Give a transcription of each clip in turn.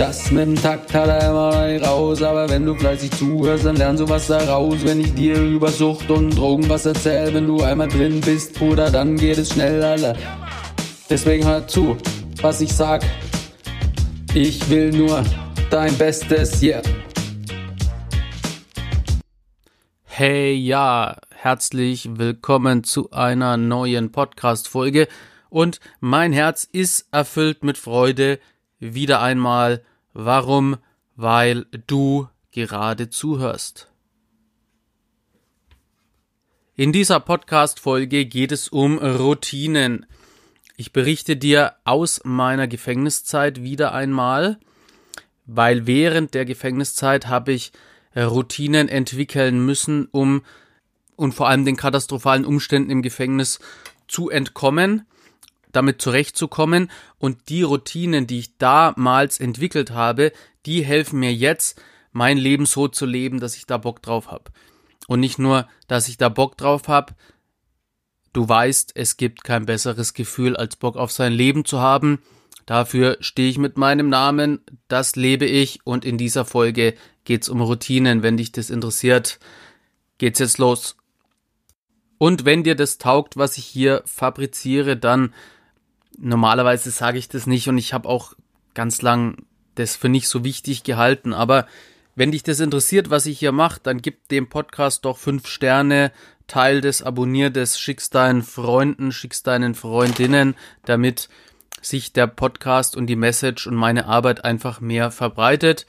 Das mit dem Takt hat er immer nicht raus, aber wenn du fleißig zuhörst, dann lernst du was daraus. Wenn ich dir über Sucht und Drogen was erzähl, wenn du einmal drin bist, Bruder, dann geht es schnell, Alter. Deswegen hör zu, was ich sag. Ich will nur dein Bestes, yeah. Hey, ja, herzlich willkommen zu einer neuen Podcast-Folge. Und mein Herz ist erfüllt mit Freude, wieder einmal Warum? Weil du gerade zuhörst. In dieser Podcast-Folge geht es um Routinen. Ich berichte dir aus meiner Gefängniszeit wieder einmal, weil während der Gefängniszeit habe ich Routinen entwickeln müssen, um und vor allem den katastrophalen Umständen im Gefängnis zu entkommen damit zurechtzukommen und die Routinen, die ich damals entwickelt habe, die helfen mir jetzt, mein Leben so zu leben, dass ich da Bock drauf habe. Und nicht nur, dass ich da Bock drauf habe, du weißt, es gibt kein besseres Gefühl, als Bock auf sein Leben zu haben. Dafür stehe ich mit meinem Namen, das lebe ich und in dieser Folge geht's um Routinen. Wenn dich das interessiert, geht's jetzt los. Und wenn dir das taugt, was ich hier fabriziere, dann normalerweise sage ich das nicht und ich habe auch ganz lang das für nicht so wichtig gehalten. Aber wenn dich das interessiert, was ich hier mache, dann gib dem Podcast doch fünf Sterne, teil das, abonnier das, schick's deinen Freunden, schick's deinen Freundinnen, damit sich der Podcast und die Message und meine Arbeit einfach mehr verbreitet.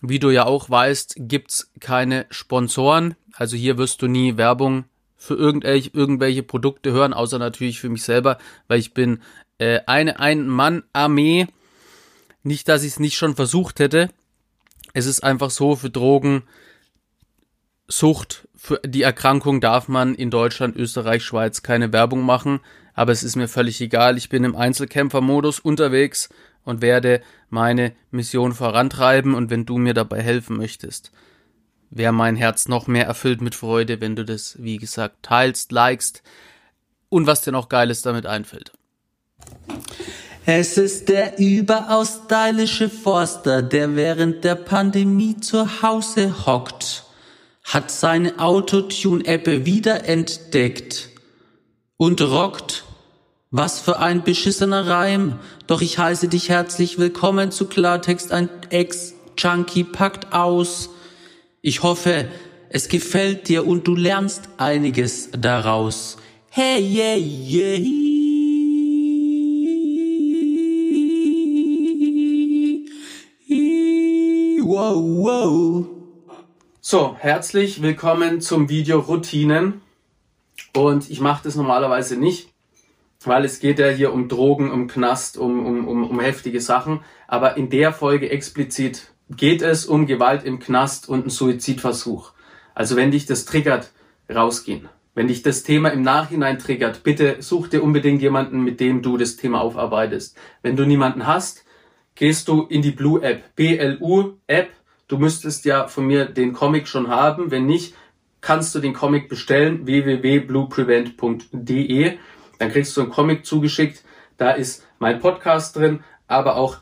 Wie du ja auch weißt, gibt's keine Sponsoren. Also hier wirst du nie Werbung für irgendwelche, irgendwelche Produkte hören, außer natürlich für mich selber, weil ich bin äh, eine Ein-Mann-Armee. Nicht, dass ich es nicht schon versucht hätte. Es ist einfach so, für Drogen, Sucht, für die Erkrankung darf man in Deutschland, Österreich, Schweiz keine Werbung machen, aber es ist mir völlig egal. Ich bin im Einzelkämpfermodus unterwegs und werde meine Mission vorantreiben und wenn du mir dabei helfen möchtest, wäre mein Herz noch mehr erfüllt mit Freude, wenn du das, wie gesagt, teilst, likest und was dir noch Geiles damit einfällt. Es ist der überaus stylische Forster, der während der Pandemie zu Hause hockt, hat seine Autotune-App wiederentdeckt und rockt. Was für ein beschissener Reim. Doch ich heiße dich herzlich willkommen zu Klartext. Ein Ex-Junkie packt aus. Ich hoffe, es gefällt dir und du lernst einiges daraus. Hey, yeah, yeah. Wow, wow. So, herzlich willkommen zum Video Routinen. Und ich mache das normalerweise nicht, weil es geht ja hier um Drogen, um Knast, um, um, um, um heftige Sachen. Aber in der Folge explizit geht es um Gewalt im Knast und einen Suizidversuch. Also wenn dich das triggert, rausgehen. Wenn dich das Thema im Nachhinein triggert, bitte such dir unbedingt jemanden, mit dem du das Thema aufarbeitest. Wenn du niemanden hast, gehst du in die Blue App, BLU App. Du müsstest ja von mir den Comic schon haben. Wenn nicht, kannst du den Comic bestellen, www.blueprevent.de. Dann kriegst du einen Comic zugeschickt. Da ist mein Podcast drin, aber auch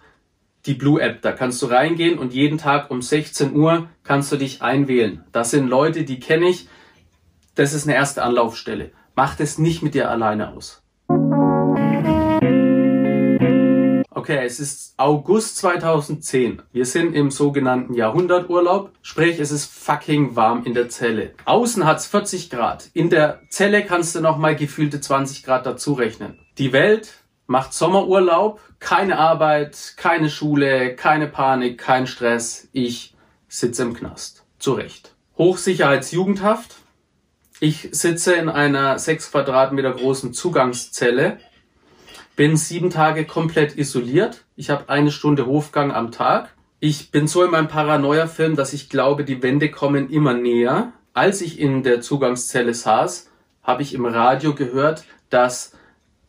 die Blue App. Da kannst du reingehen und jeden Tag um 16 Uhr kannst du dich einwählen. Das sind Leute, die kenne ich. Das ist eine erste Anlaufstelle. Mach das nicht mit dir alleine aus. Okay, es ist August 2010. Wir sind im sogenannten Jahrhunderturlaub. Sprich, es ist fucking warm in der Zelle. Außen hat's 40 Grad. In der Zelle kannst du nochmal gefühlte 20 Grad dazu rechnen. Die Welt macht Sommerurlaub, keine Arbeit, keine Schule, keine Panik, kein Stress. Ich sitze im Knast. Zu Recht. Hochsicherheitsjugendhaft. Ich sitze in einer sechs Quadratmeter großen Zugangszelle, bin sieben Tage komplett isoliert. Ich habe eine Stunde Hofgang am Tag. Ich bin so in meinem Paranoia-Film, dass ich glaube, die Wände kommen immer näher. Als ich in der Zugangszelle saß, habe ich im Radio gehört, dass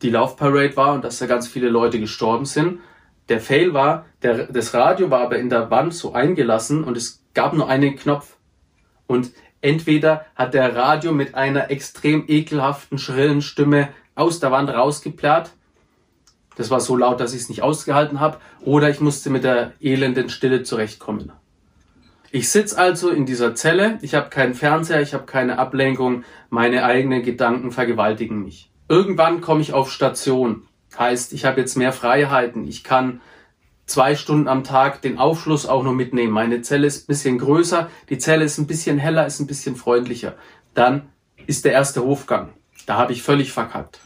die Laufparade war und dass da ganz viele Leute gestorben sind. Der Fail war, der, das Radio war aber in der Wand so eingelassen und es gab nur einen Knopf. Und entweder hat der Radio mit einer extrem ekelhaften, schrillen Stimme aus der Wand rausgeplärrt das war so laut, dass ich es nicht ausgehalten habe. Oder ich musste mit der elenden Stille zurechtkommen. Ich sitz also in dieser Zelle, ich habe keinen Fernseher, ich habe keine Ablenkung, meine eigenen Gedanken vergewaltigen mich. Irgendwann komme ich auf Station. Heißt, ich habe jetzt mehr Freiheiten. Ich kann zwei Stunden am Tag den Aufschluss auch noch mitnehmen. Meine Zelle ist ein bisschen größer, die Zelle ist ein bisschen heller, ist ein bisschen freundlicher. Dann ist der erste Hofgang. Da habe ich völlig verkackt.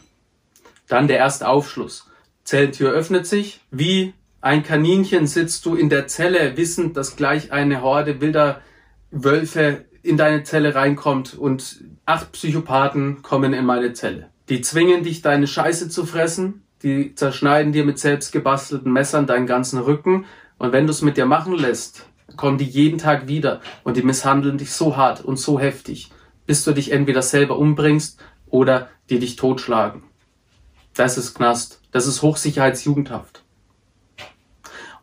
Dann der erste Aufschluss. Zelltür öffnet sich. Wie ein Kaninchen sitzt du in der Zelle, wissend, dass gleich eine Horde wilder Wölfe in deine Zelle reinkommt und acht Psychopathen kommen in meine Zelle. Die zwingen dich, deine Scheiße zu fressen. Die zerschneiden dir mit selbst gebastelten Messern deinen ganzen Rücken. Und wenn du es mit dir machen lässt, kommen die jeden Tag wieder und die misshandeln dich so hart und so heftig, bis du dich entweder selber umbringst oder die dich totschlagen. Das ist Knast. Das ist Hochsicherheitsjugendhaft.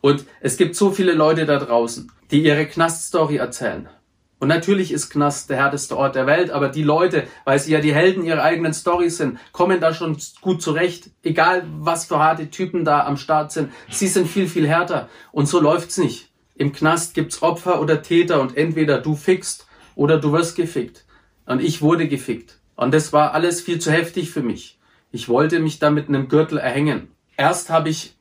Und es gibt so viele Leute da draußen, die ihre Knaststory erzählen. Und natürlich ist Knast der härteste Ort der Welt, aber die Leute, weil sie ja die Helden ihrer eigenen Storys sind, kommen da schon gut zurecht. Egal was für harte Typen da am Start sind, sie sind viel, viel härter. Und so läuft's nicht. Im Knast gibt's Opfer oder Täter und entweder du fickst oder du wirst gefickt. Und ich wurde gefickt. Und das war alles viel zu heftig für mich. Ich wollte mich da mit einem Gürtel erhängen. Erst habe ich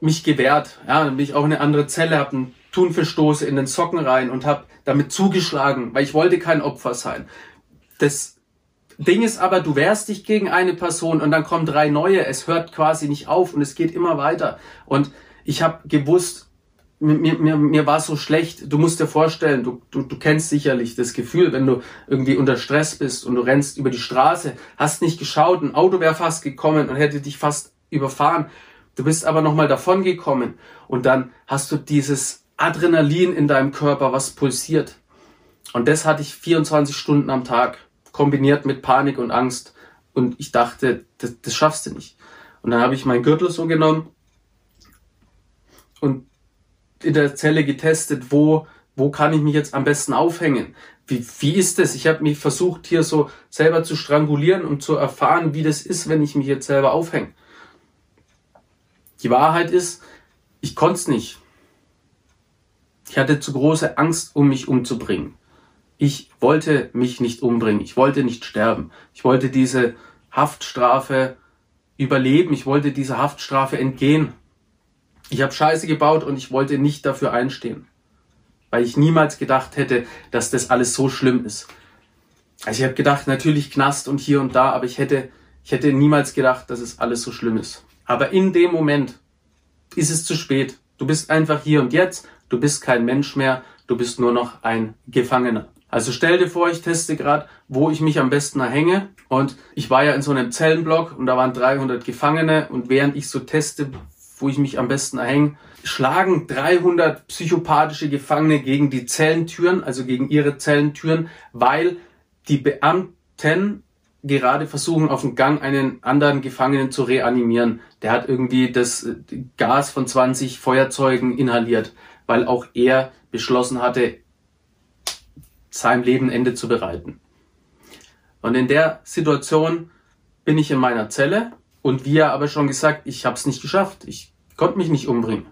mich gewehrt, ja, dann bin ich auch in eine andere Zelle, habe einen Thunfischstoße in den Socken rein und habe damit zugeschlagen, weil ich wollte kein Opfer sein. Das Ding ist aber, du wehrst dich gegen eine Person und dann kommen drei neue. Es hört quasi nicht auf und es geht immer weiter. Und ich habe gewusst, mir, mir, mir war so schlecht. Du musst dir vorstellen, du, du, du kennst sicherlich das Gefühl, wenn du irgendwie unter Stress bist und du rennst über die Straße, hast nicht geschaut, ein Auto wäre fast gekommen und hätte dich fast überfahren. Du bist aber nochmal davon gekommen und dann hast du dieses Adrenalin in deinem Körper, was pulsiert. Und das hatte ich 24 Stunden am Tag, kombiniert mit Panik und Angst. Und ich dachte, das, das schaffst du nicht. Und dann habe ich meinen Gürtel so genommen und in der Zelle getestet, wo, wo kann ich mich jetzt am besten aufhängen? Wie, wie ist das? Ich habe mich versucht, hier so selber zu strangulieren, um zu erfahren, wie das ist, wenn ich mich jetzt selber aufhänge. Die Wahrheit ist, ich konnte es nicht. Ich hatte zu große Angst, um mich umzubringen. Ich wollte mich nicht umbringen. Ich wollte nicht sterben. Ich wollte diese Haftstrafe überleben. Ich wollte dieser Haftstrafe entgehen. Ich habe Scheiße gebaut und ich wollte nicht dafür einstehen. Weil ich niemals gedacht hätte, dass das alles so schlimm ist. Also ich habe gedacht, natürlich Knast und hier und da, aber ich hätte, ich hätte niemals gedacht, dass es alles so schlimm ist. Aber in dem Moment ist es zu spät. Du bist einfach hier und jetzt, du bist kein Mensch mehr, du bist nur noch ein Gefangener. Also stell dir vor, ich teste gerade, wo ich mich am besten erhänge. Und ich war ja in so einem Zellenblock und da waren 300 Gefangene. Und während ich so teste, wo ich mich am besten erhänge, schlagen 300 psychopathische Gefangene gegen die Zellentüren, also gegen ihre Zellentüren, weil die Beamten gerade versuchen, auf dem Gang einen anderen Gefangenen zu reanimieren. Der hat irgendwie das äh, Gas von 20 Feuerzeugen inhaliert, weil auch er beschlossen hatte, seinem Leben Ende zu bereiten. Und in der Situation bin ich in meiner Zelle und wie er aber schon gesagt, ich habe es nicht geschafft. Ich konnte mich nicht umbringen.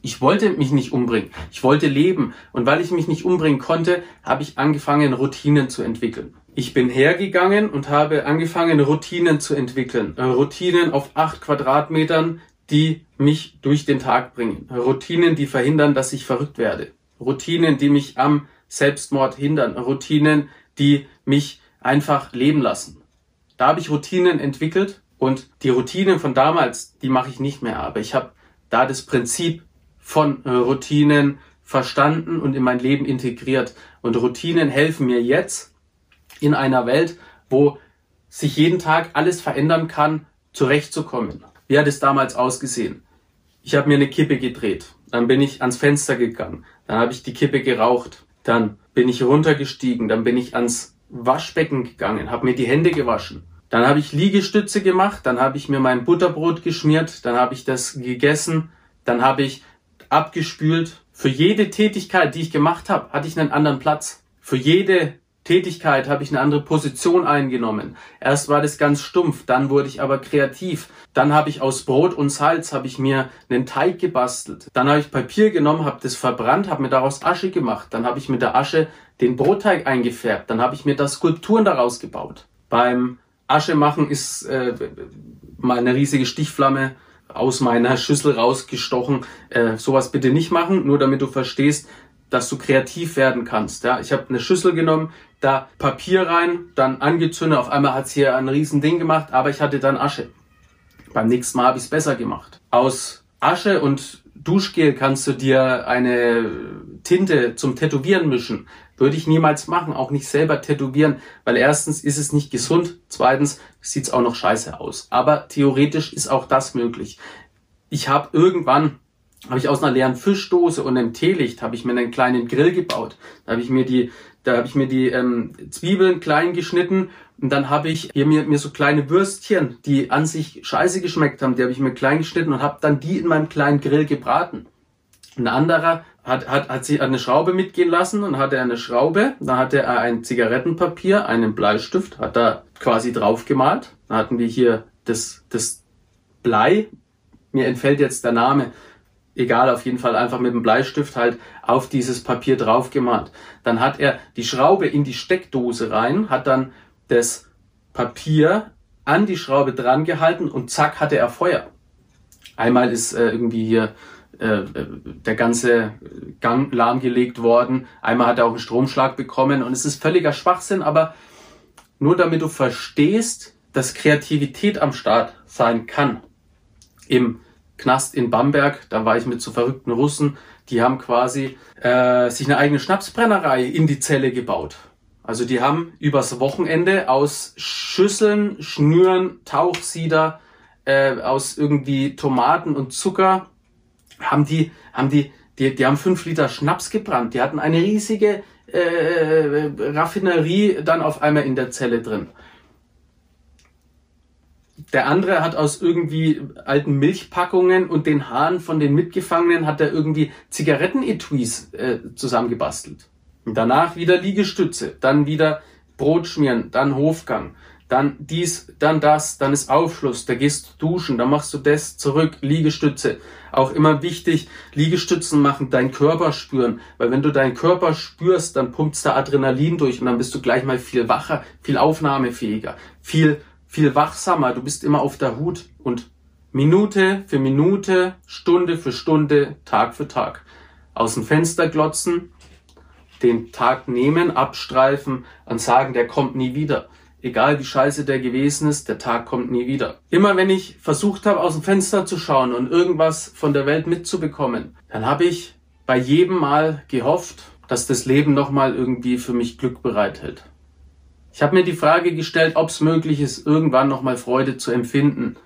Ich wollte mich nicht umbringen. Ich wollte leben. Und weil ich mich nicht umbringen konnte, habe ich angefangen, Routinen zu entwickeln. Ich bin hergegangen und habe angefangen, Routinen zu entwickeln. Äh, Routinen auf acht Quadratmetern, die mich durch den Tag bringen. Routinen, die verhindern, dass ich verrückt werde. Routinen, die mich am Selbstmord hindern. Routinen, die mich einfach leben lassen. Da habe ich Routinen entwickelt und die Routinen von damals, die mache ich nicht mehr, aber ich habe da das Prinzip von äh, Routinen verstanden und in mein Leben integriert. Und Routinen helfen mir jetzt in einer Welt, wo sich jeden Tag alles verändern kann, zurechtzukommen. Wie hat es damals ausgesehen? Ich habe mir eine Kippe gedreht. Dann bin ich ans Fenster gegangen. Dann habe ich die Kippe geraucht. Dann bin ich runtergestiegen. Dann bin ich ans Waschbecken gegangen, habe mir die Hände gewaschen. Dann habe ich Liegestütze gemacht. Dann habe ich mir mein Butterbrot geschmiert. Dann habe ich das gegessen. Dann habe ich abgespült. Für jede Tätigkeit, die ich gemacht habe, hatte ich einen anderen Platz. Für jede Tätigkeit habe ich eine andere Position eingenommen. Erst war das ganz stumpf, dann wurde ich aber kreativ. Dann habe ich aus Brot und Salz habe ich mir einen Teig gebastelt. Dann habe ich Papier genommen, habe das verbrannt, habe mir daraus Asche gemacht. Dann habe ich mit der Asche den Brotteig eingefärbt. Dann habe ich mir da Skulpturen daraus gebaut. Beim Asche machen ist äh, mal eine riesige Stichflamme aus meiner Schüssel rausgestochen. Äh, sowas bitte nicht machen, nur damit du verstehst, dass du kreativ werden kannst. Ja, ich habe eine Schüssel genommen, da Papier rein, dann angezündet. Auf einmal hat's hier ein riesen Ding gemacht, aber ich hatte dann Asche. Beim nächsten Mal habe ich es besser gemacht. Aus Asche und Duschgel kannst du dir eine Tinte zum Tätowieren mischen. Würde ich niemals machen, auch nicht selber tätowieren, weil erstens ist es nicht gesund, zweitens sieht's auch noch scheiße aus. Aber theoretisch ist auch das möglich. Ich habe irgendwann habe ich aus einer leeren Fischdose und einem Teelicht habe ich mir einen kleinen Grill gebaut. Da habe ich mir die da habe ich mir die ähm, Zwiebeln klein geschnitten und dann habe ich hier mir, mir so kleine Würstchen, die an sich scheiße geschmeckt haben, die habe ich mir klein geschnitten und habe dann die in meinem kleinen Grill gebraten. Ein anderer hat, hat, hat sich eine Schraube mitgehen lassen und hatte eine Schraube, da hatte er ein Zigarettenpapier, einen Bleistift, hat da quasi drauf gemalt. Da hatten wir hier das, das Blei, mir entfällt jetzt der Name, egal, auf jeden Fall einfach mit dem Bleistift halt auf dieses Papier drauf gemalt. Dann hat er die Schraube in die Steckdose rein, hat dann das Papier an die Schraube dran gehalten und zack hatte er Feuer. Einmal ist äh, irgendwie hier äh, der ganze Gang lahmgelegt worden. Einmal hat er auch einen Stromschlag bekommen und es ist völliger Schwachsinn, aber nur damit du verstehst, dass Kreativität am Start sein kann. Im Knast in Bamberg, da war ich mit so verrückten Russen, die haben quasi äh, sich eine eigene Schnapsbrennerei in die Zelle gebaut. Also die haben übers Wochenende aus Schüsseln, Schnüren, Tauchsieder, äh, aus irgendwie Tomaten und Zucker, haben die, haben die, die, die haben fünf Liter Schnaps gebrannt. Die hatten eine riesige äh, Raffinerie dann auf einmal in der Zelle drin. Der andere hat aus irgendwie alten Milchpackungen und den Haaren von den Mitgefangenen hat er irgendwie Zigarettenetuis äh, zusammengebastelt. Und danach wieder Liegestütze, dann wieder Brot schmieren, dann Hofgang, dann dies, dann das, dann ist Aufschluss, da gehst du duschen, dann machst du das, zurück, Liegestütze. Auch immer wichtig, Liegestützen machen, deinen Körper spüren, weil wenn du deinen Körper spürst, dann pumpst da Adrenalin durch und dann bist du gleich mal viel wacher, viel aufnahmefähiger, viel viel wachsamer, du bist immer auf der Hut und Minute für Minute, Stunde für Stunde, Tag für Tag. Aus dem Fenster glotzen, den Tag nehmen, abstreifen und sagen, der kommt nie wieder. Egal wie scheiße der gewesen ist, der Tag kommt nie wieder. Immer wenn ich versucht habe, aus dem Fenster zu schauen und irgendwas von der Welt mitzubekommen, dann habe ich bei jedem Mal gehofft, dass das Leben nochmal irgendwie für mich Glück bereithält. Ich habe mir die Frage gestellt, ob es möglich ist, irgendwann nochmal Freude zu empfinden.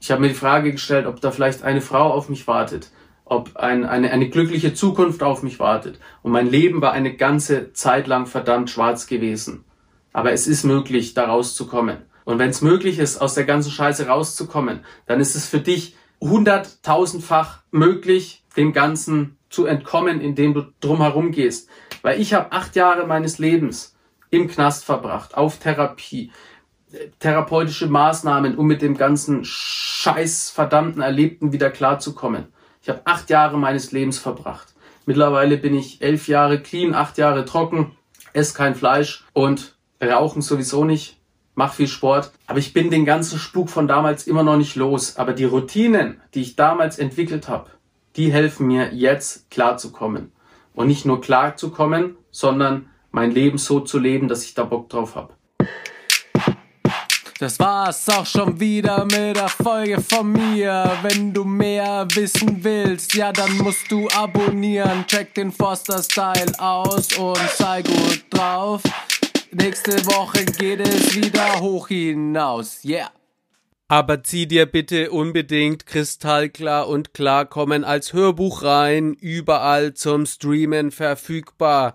Ich habe mir die Frage gestellt, ob da vielleicht eine Frau auf mich wartet, ob ein, eine, eine glückliche Zukunft auf mich wartet. Und mein Leben war eine ganze Zeit lang verdammt schwarz gewesen. Aber es ist möglich, da rauszukommen. Und wenn es möglich ist, aus der ganzen Scheiße rauszukommen, dann ist es für dich hunderttausendfach möglich, dem Ganzen zu entkommen, indem du drumherum gehst. Weil ich habe acht Jahre meines Lebens im Knast verbracht, auf Therapie, therapeutische Maßnahmen, um mit dem ganzen scheiß verdammten Erlebten wieder klarzukommen. Ich habe acht Jahre meines Lebens verbracht. Mittlerweile bin ich elf Jahre clean, acht Jahre trocken, esse kein Fleisch und rauchen sowieso nicht, mach viel Sport. Aber ich bin den ganzen Spuk von damals immer noch nicht los. Aber die Routinen, die ich damals entwickelt habe, die helfen mir jetzt klarzukommen. Und nicht nur klarzukommen, sondern mein Leben so zu leben, dass ich da Bock drauf habe. Das war's auch schon wieder mit der Folge von mir. Wenn du mehr wissen willst, ja, dann musst du abonnieren. Check den Forster Style aus und sei gut drauf. Nächste Woche geht es wieder hoch hinaus. Yeah. Aber zieh dir bitte unbedingt kristallklar und klarkommen als Hörbuch rein, überall zum Streamen verfügbar.